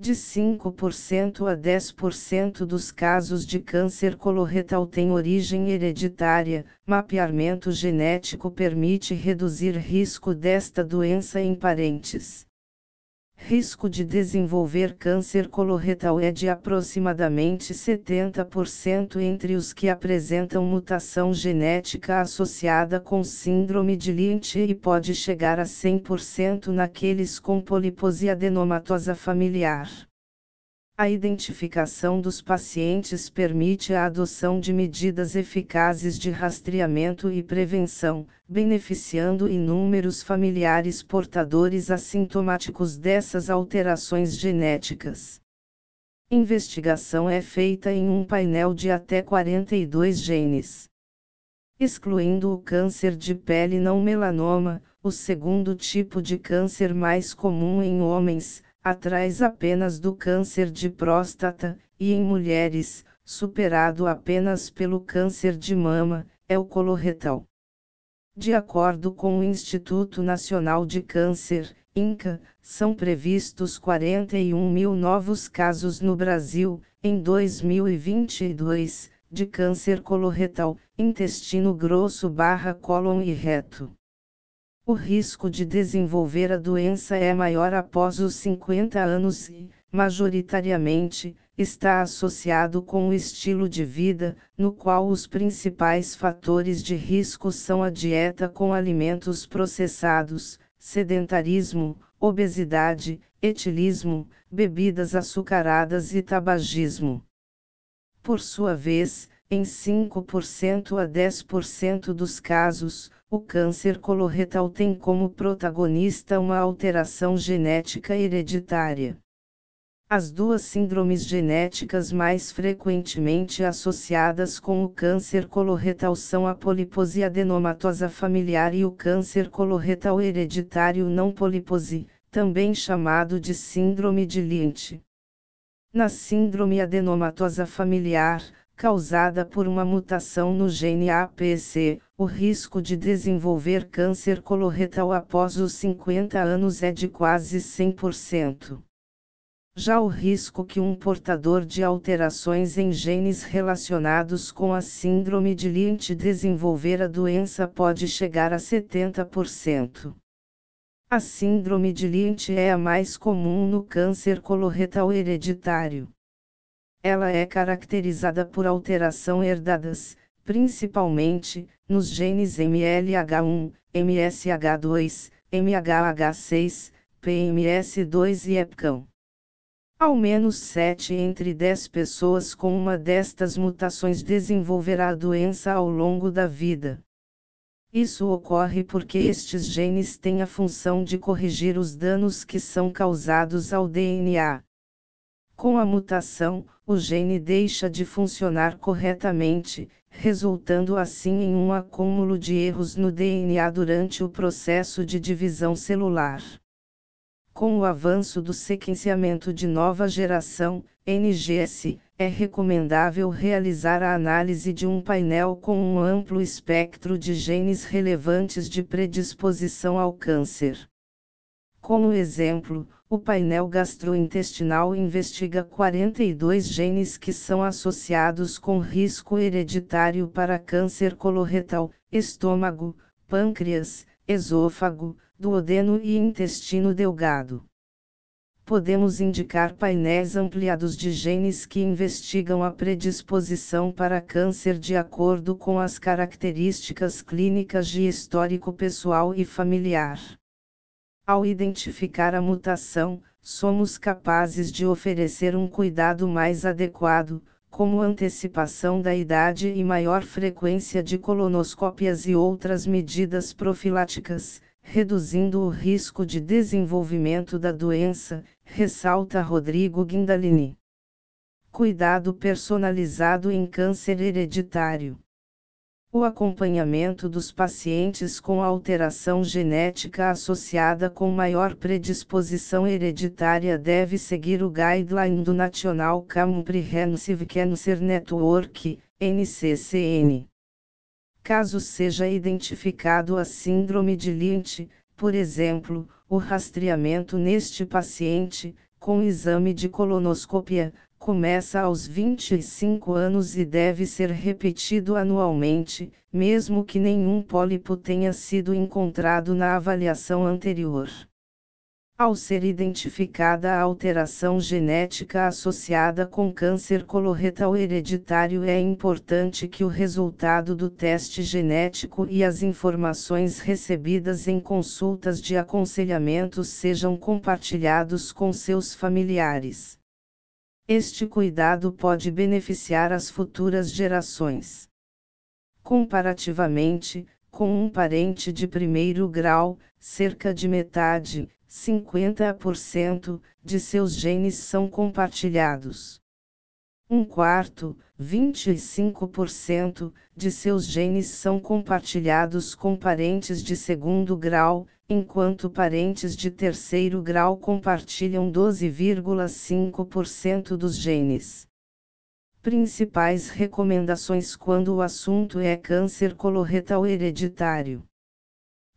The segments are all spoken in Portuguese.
De 5% a 10% dos casos de câncer coloretal têm origem hereditária. Mapeamento genético permite reduzir risco desta doença em parentes. Risco de desenvolver câncer coloretal é de aproximadamente 70% entre os que apresentam mutação genética associada com síndrome de Lynch e pode chegar a 100% naqueles com polipose adenomatosa familiar. A identificação dos pacientes permite a adoção de medidas eficazes de rastreamento e prevenção, beneficiando inúmeros familiares portadores assintomáticos dessas alterações genéticas. Investigação é feita em um painel de até 42 genes. Excluindo o câncer de pele não melanoma, o segundo tipo de câncer mais comum em homens, atrás apenas do câncer de próstata, e em mulheres, superado apenas pelo câncer de mama, é o coloretal. De acordo com o Instituto Nacional de Câncer, INCA, são previstos 41 mil novos casos no Brasil, em 2022, de câncer coloretal, intestino grosso barra cólon e reto. O risco de desenvolver a doença é maior após os 50 anos e, majoritariamente, está associado com o estilo de vida, no qual os principais fatores de risco são a dieta com alimentos processados, sedentarismo, obesidade, etilismo, bebidas açucaradas e tabagismo. Por sua vez, em 5% a 10% dos casos, o câncer coloretal tem como protagonista uma alteração genética hereditária. As duas síndromes genéticas mais frequentemente associadas com o câncer coloretal são a polipose adenomatosa familiar e o câncer coloretal hereditário não polipose, também chamado de síndrome de Lynch. Na síndrome adenomatosa familiar, causada por uma mutação no gene APC, o risco de desenvolver câncer coloretal após os 50 anos é de quase 100%. Já o risco que um portador de alterações em genes relacionados com a síndrome de Lynch desenvolver a doença pode chegar a 70%. A síndrome de Lynch é a mais comum no câncer coloretal hereditário. Ela é caracterizada por alteração herdadas, principalmente, nos genes MLH1, MSH2, MHH6, PMS2 e EPCAM. Ao menos 7 entre 10 pessoas com uma destas mutações desenvolverá a doença ao longo da vida. Isso ocorre porque estes genes têm a função de corrigir os danos que são causados ao DNA. Com a mutação, o gene deixa de funcionar corretamente, resultando assim em um acúmulo de erros no DNA durante o processo de divisão celular. Com o avanço do sequenciamento de nova geração, NGS, é recomendável realizar a análise de um painel com um amplo espectro de genes relevantes de predisposição ao câncer. Como exemplo, o painel gastrointestinal investiga 42 genes que são associados com risco hereditário para câncer coloretal, estômago, pâncreas, esôfago, duodeno e intestino delgado. Podemos indicar painéis ampliados de genes que investigam a predisposição para câncer de acordo com as características clínicas de histórico pessoal e familiar. Ao identificar a mutação, somos capazes de oferecer um cuidado mais adequado, como antecipação da idade e maior frequência de colonoscópias e outras medidas profiláticas, reduzindo o risco de desenvolvimento da doença, ressalta Rodrigo Guindalini. Cuidado personalizado em câncer hereditário. O acompanhamento dos pacientes com alteração genética associada com maior predisposição hereditária deve seguir o guideline do National Comprehensive Cancer Network, NCCN. Caso seja identificado a síndrome de Lynch, por exemplo, o rastreamento neste paciente, com exame de colonoscopia, começa aos 25 anos e deve ser repetido anualmente, mesmo que nenhum pólipo tenha sido encontrado na avaliação anterior. Ao ser identificada a alteração genética associada com câncer coloretal hereditário, é importante que o resultado do teste genético e as informações recebidas em consultas de aconselhamento sejam compartilhados com seus familiares. Este cuidado pode beneficiar as futuras gerações. Comparativamente, com um parente de primeiro grau, cerca de metade, 50% de seus genes são compartilhados. Um quarto, 25%, de seus genes são compartilhados com parentes de segundo grau, enquanto parentes de terceiro grau compartilham 12,5% dos genes. Principais recomendações quando o assunto é câncer coloretal hereditário.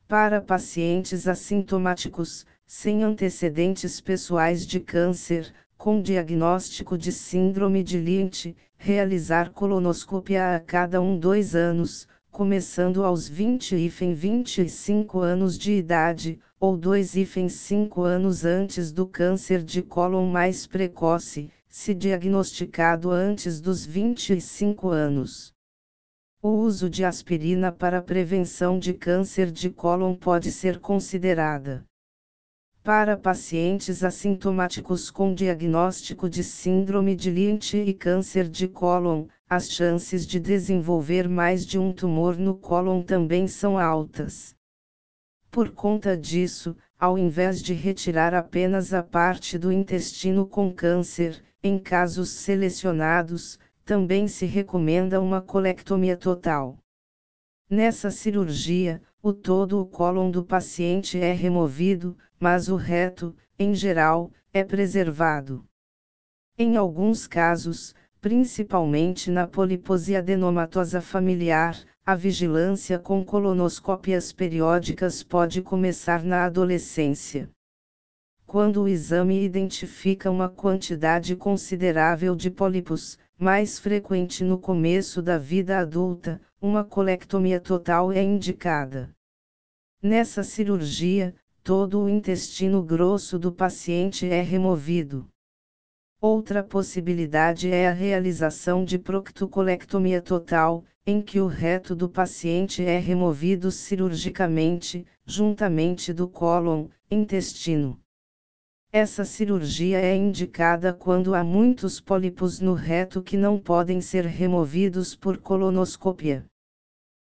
Para pacientes assintomáticos, sem antecedentes pessoais de câncer, com diagnóstico de síndrome de Lynch, realizar colonoscopia a cada um dois anos, começando aos 20 e 25 anos de idade, ou 2 e 5 anos antes do câncer de cólon mais precoce, se diagnosticado antes dos 25 anos. O uso de aspirina para prevenção de câncer de cólon pode ser considerada. Para pacientes assintomáticos com diagnóstico de síndrome de Lynch e câncer de cólon, as chances de desenvolver mais de um tumor no cólon também são altas. Por conta disso, ao invés de retirar apenas a parte do intestino com câncer, em casos selecionados, também se recomenda uma colectomia total. Nessa cirurgia, o todo o cólon do paciente é removido, mas o reto, em geral, é preservado. Em alguns casos, principalmente na polipose adenomatosa familiar, a vigilância com colonoscópias periódicas pode começar na adolescência. Quando o exame identifica uma quantidade considerável de pólipos, mais frequente no começo da vida adulta, uma colectomia total é indicada. Nessa cirurgia, todo o intestino grosso do paciente é removido. Outra possibilidade é a realização de proctocolectomia total, em que o reto do paciente é removido cirurgicamente, juntamente do cólon, intestino. Essa cirurgia é indicada quando há muitos pólipos no reto que não podem ser removidos por colonoscopia.